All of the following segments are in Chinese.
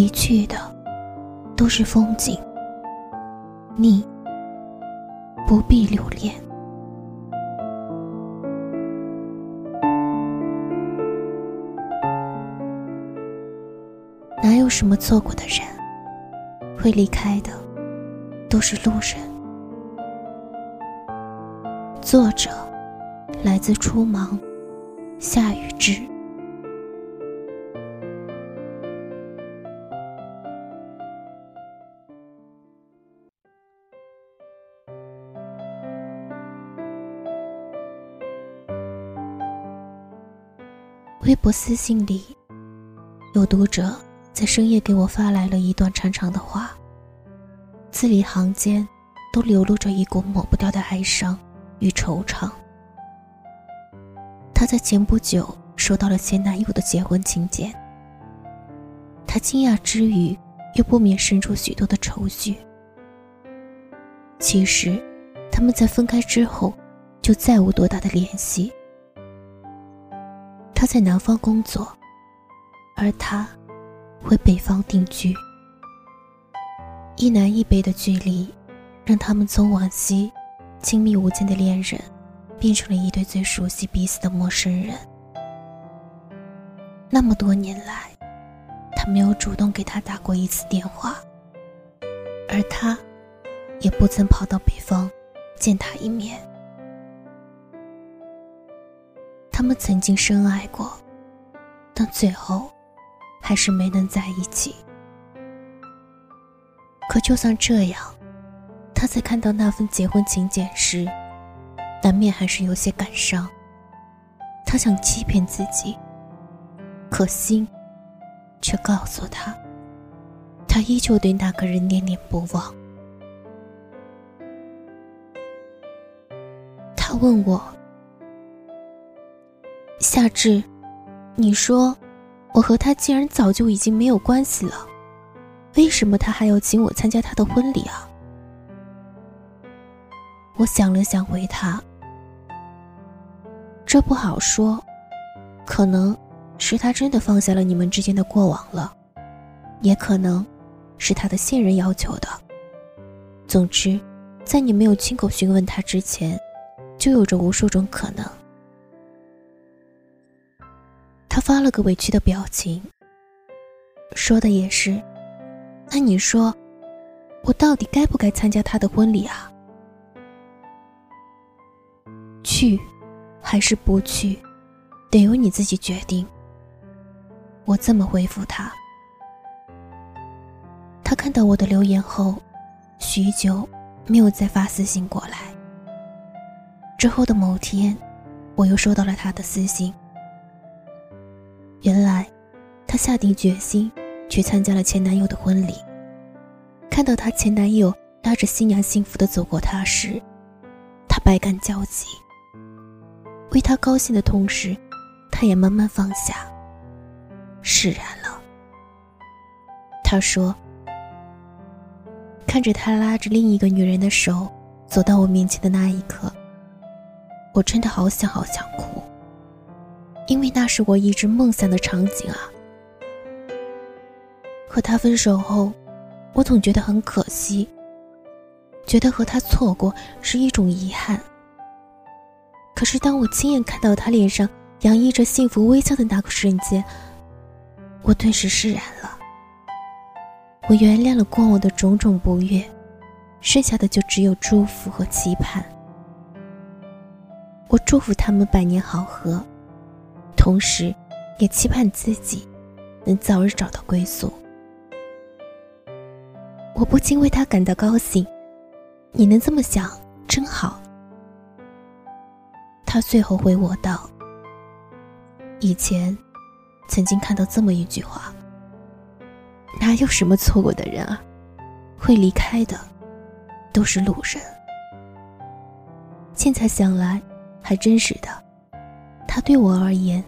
离去的都是风景，你不必留恋。哪有什么错过的人？会离开的都是路人。作者来自初芒，夏雨之。微博私信里，有读者在深夜给我发来了一段长长的话，字里行间都流露着一股抹不掉的哀伤与惆怅。她在前不久收到了前男友的结婚请柬，她惊讶之余，又不免生出许多的愁绪。其实，他们在分开之后，就再无多大的联系。他在南方工作，而他回北方定居。一南一北的距离，让他们从往昔亲密无间的恋人，变成了一对最熟悉彼此的陌生人。那么多年来，他没有主动给他打过一次电话，而他也不曾跑到北方见他一面。他们曾经深爱过，但最后还是没能在一起。可就算这样，他在看到那份结婚请柬时，难免还是有些感伤。他想欺骗自己，可心却告诉他，他依旧对那个人念念不忘。他问我。夏至，你说，我和他既然早就已经没有关系了，为什么他还要请我参加他的婚礼啊？我想了想，回他：“这不好说，可能是他真的放下了你们之间的过往了，也可能是他的现任要求的。总之，在你没有亲口询问他之前，就有着无数种可能。”他发了个委屈的表情，说的也是。那你说，我到底该不该参加他的婚礼啊？去，还是不去，得由你自己决定。我这么回复他。他看到我的留言后，许久没有再发私信过来。之后的某天，我又收到了他的私信。原来，她下定决心去参加了前男友的婚礼。看到她前男友拉着新娘幸福的走过她时，她百感交集。为他高兴的同时，她也慢慢放下，释然了。她说：“看着他拉着另一个女人的手走到我面前的那一刻，我真的好想好想哭。”因为那是我一直梦想的场景啊！和他分手后，我总觉得很可惜，觉得和他错过是一种遗憾。可是当我亲眼看到他脸上洋溢着幸福微笑的那个瞬间，我顿时释然了。我原谅了过往的种种不悦，剩下的就只有祝福和期盼。我祝福他们百年好合。同时，也期盼自己能早日找到归宿。我不禁为他感到高兴，你能这么想，真好。他最后回我道：“以前曾经看到这么一句话，哪有什么错过的人啊，会离开的都是路人。现在想来，还真是的。他对我而言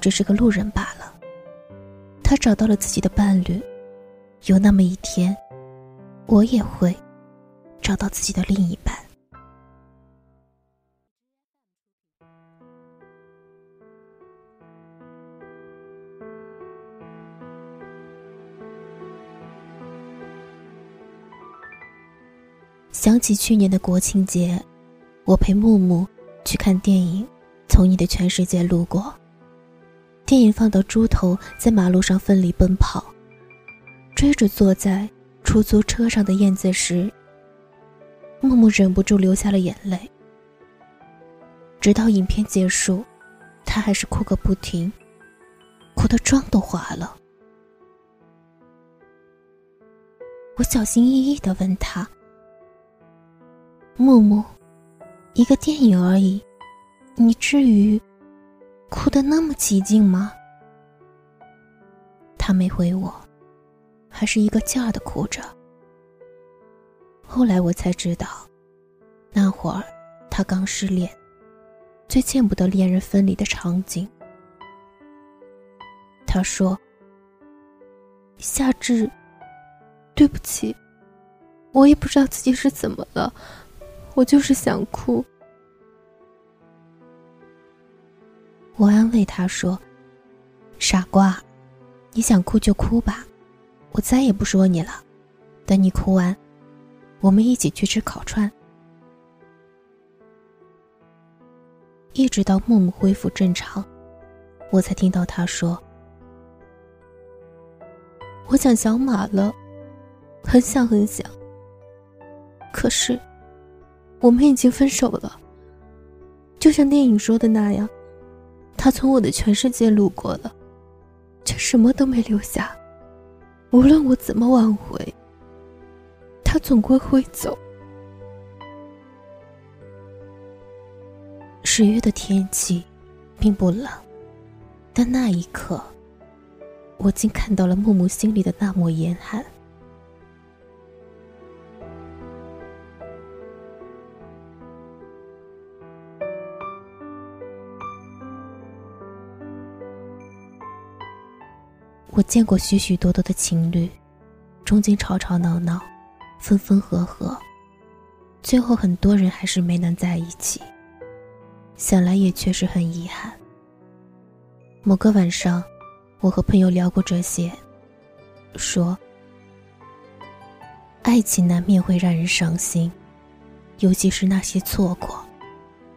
只是个路人罢了。他找到了自己的伴侣有那么一天我也会找到自己的另一半。想起去年的国庆节我陪木木去看电影从你的全世界路过》。电影放到猪头在马路上奋力奔跑，追着坐在出租车上的燕子时，木木忍不住流下了眼泪。直到影片结束，他还是哭个不停，哭的妆都花了。我小心翼翼的问他：“木木，一个电影而已，你至于？”哭得那么起劲吗？他没回我，还是一个劲儿的哭着。后来我才知道，那会儿他刚失恋，最见不得恋人分离的场景。他说：“夏至，对不起，我也不知道自己是怎么了，我就是想哭。”我安慰他说：“傻瓜，你想哭就哭吧，我再也不说你了。等你哭完，我们一起去吃烤串。”一直到木木恢复正常，我才听到他说：“我想小马了，很想很想。可是，我们已经分手了，就像电影说的那样。”他从我的全世界路过了，却什么都没留下。无论我怎么挽回，他总归会走。十月的天气并不冷，但那一刻，我竟看到了木木心里的那抹严寒。我见过许许多多的情侣，中间吵吵闹闹，分分合合，最后很多人还是没能在一起。想来也确实很遗憾。某个晚上，我和朋友聊过这些，说：爱情难免会让人伤心，尤其是那些错过，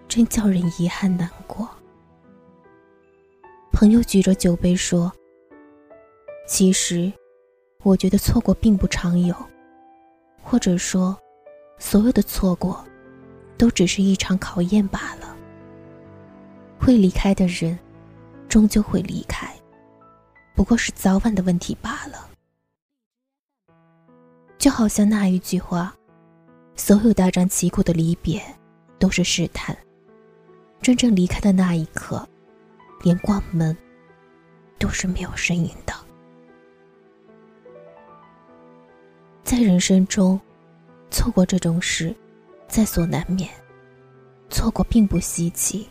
真叫人遗憾难过。朋友举着酒杯说。其实，我觉得错过并不常有，或者说，所有的错过，都只是一场考验罢了。会离开的人，终究会离开，不过是早晚的问题罢了。就好像那一句话：“所有大张旗鼓的离别，都是试探。真正离开的那一刻，连关门，都是没有声音的。”在人生中，错过这种事，在所难免。错过并不稀奇，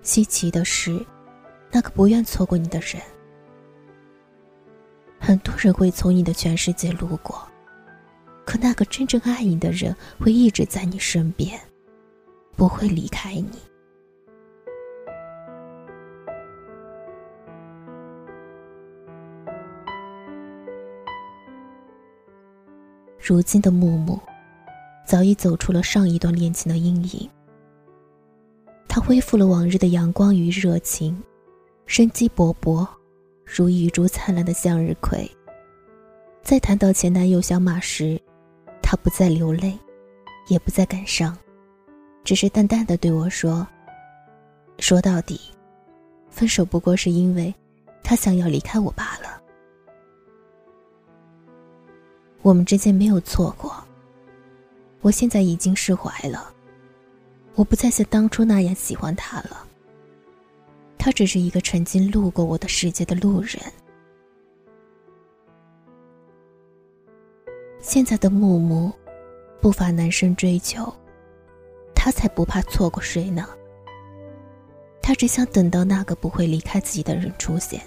稀奇的是，那个不愿错过你的人。很多人会从你的全世界路过，可那个真正爱你的人会一直在你身边，不会离开你。如今的木木，早已走出了上一段恋情的阴影。他恢复了往日的阳光与热情，生机勃勃，如一株灿烂的向日葵。在谈到前男友小马时，他不再流泪，也不再感伤，只是淡淡的对我说：“说到底，分手不过是因为他想要离开我罢了。”我们之间没有错过。我现在已经释怀了，我不再像当初那样喜欢他了。他只是一个曾经路过我的世界的路人。现在的木木，不乏男生追求，他才不怕错过谁呢。他只想等到那个不会离开自己的人出现。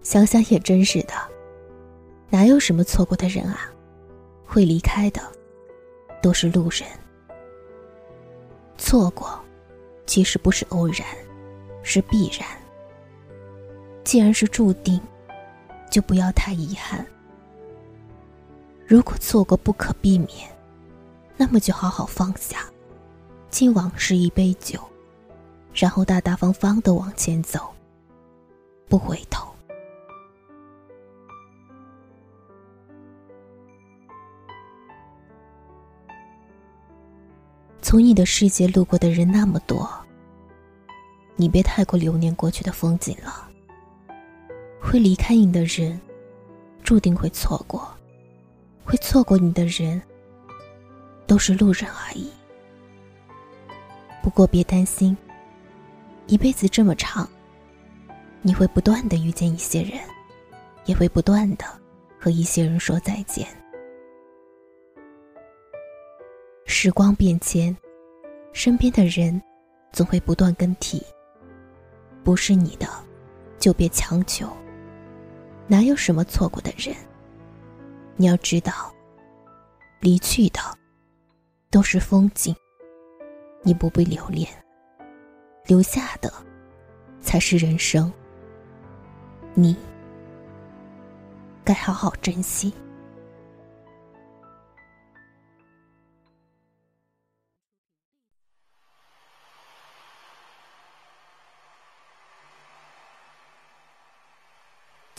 想想也真是的，哪有什么错过的人啊？会离开的，都是路人。错过，其实不是偶然，是必然。既然是注定，就不要太遗憾。如果错过不可避免，那么就好好放下，敬往事一杯酒，然后大大方方的往前走，不回头。从你的世界路过的人那么多，你别太过留念过去的风景了。会离开你的人，注定会错过；会错过你的人，都是路人而已。不过别担心，一辈子这么长，你会不断的遇见一些人，也会不断的和一些人说再见。时光变迁，身边的人总会不断更替。不是你的，就别强求。哪有什么错过的人？你要知道，离去的都是风景，你不必留恋；留下的才是人生，你该好好珍惜。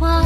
我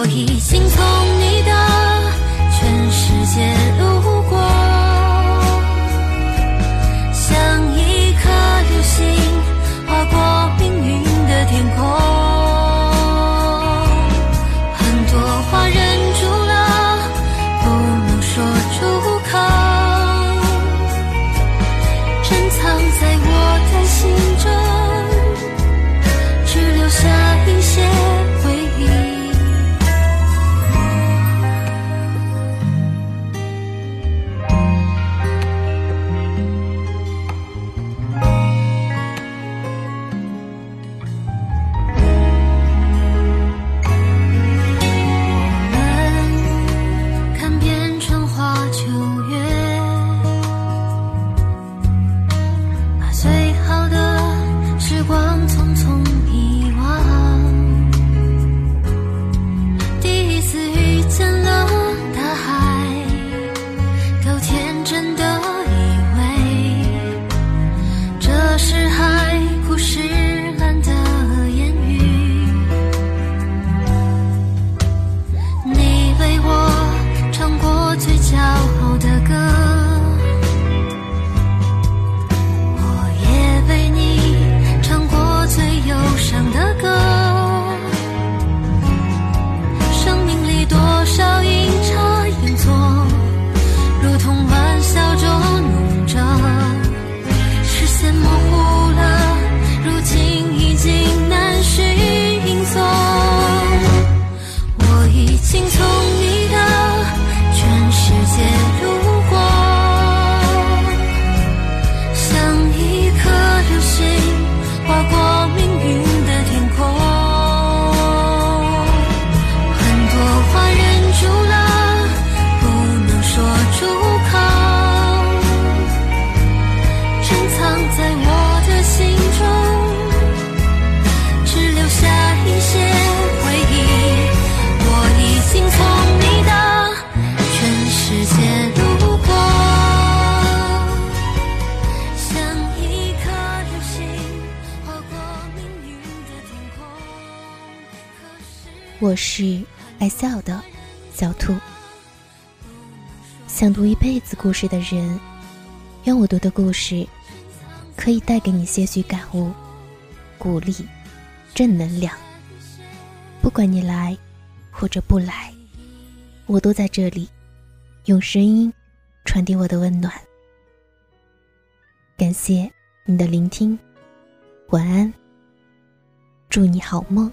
我已经从你的我是爱笑的小兔。想读一辈子故事的人，愿我读的故事可以带给你些许感悟、鼓励、正能量。不管你来或者不来，我都在这里，用声音传递我的温暖。感谢你的聆听，晚安，祝你好梦。